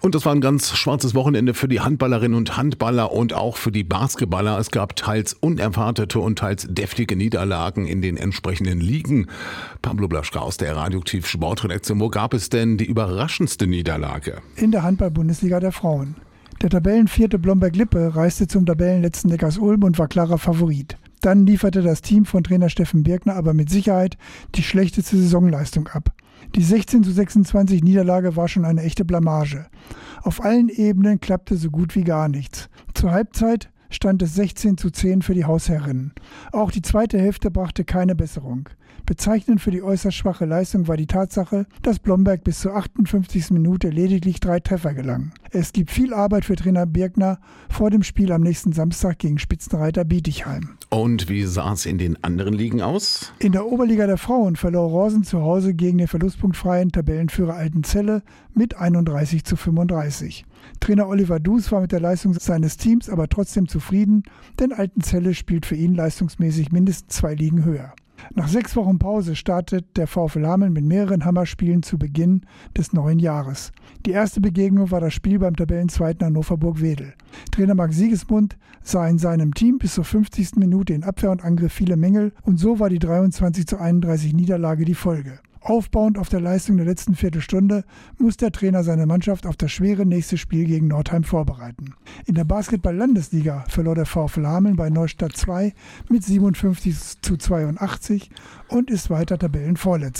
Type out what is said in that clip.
Und das war ein ganz schwarzes Wochenende für die Handballerinnen und Handballer und auch für die Basketballer. Es gab teils unerwartete und teils deftige Niederlagen in den entsprechenden Ligen. Pablo Blaschka aus der Radioaktiv Sportredaktion. Wo gab es denn die überraschendste Niederlage? In der Handball-Bundesliga der Frauen. Der Tabellenvierte Blomberg-Lippe reiste zum Tabellenletzten Neckars-Ulm und war klarer Favorit. Dann lieferte das Team von Trainer Steffen Birkner aber mit Sicherheit die schlechteste Saisonleistung ab. Die 16 zu 26 Niederlage war schon eine echte Blamage. Auf allen Ebenen klappte so gut wie gar nichts. Zur Halbzeit stand es 16 zu 10 für die Hausherrinnen. Auch die zweite Hälfte brachte keine Besserung. Bezeichnend für die äußerst schwache Leistung war die Tatsache, dass Blomberg bis zur 58. Minute lediglich drei Treffer gelang. Es gibt viel Arbeit für Trainer Birkner vor dem Spiel am nächsten Samstag gegen Spitzenreiter Bietigheim. Und wie sah es in den anderen Ligen aus? In der Oberliga der Frauen verlor Rosen zu Hause gegen den verlustpunktfreien Tabellenführer Altenzelle mit 31 zu 35. Trainer Oliver Dus war mit der Leistung seines Teams aber trotzdem zufrieden, denn Altenzelle spielt für ihn leistungsmäßig mindestens zwei Ligen höher. Nach sechs Wochen Pause startet der VfL Hameln mit mehreren Hammerspielen zu Beginn des neuen Jahres. Die erste Begegnung war das Spiel beim Tabellenzweiten Hannover Burg-Wedel. Trainer Marc Siegesmund sah in seinem Team bis zur 50. Minute in Abwehr und Angriff viele Mängel und so war die 23 zu 31 Niederlage die Folge. Aufbauend auf der Leistung der letzten Viertelstunde muss der Trainer seine Mannschaft auf das schwere nächste Spiel gegen Nordheim vorbereiten. In der Basketball-Landesliga verlor der VfL Hameln bei Neustadt 2 mit 57 zu 82 und ist weiter Tabellenvorletzter.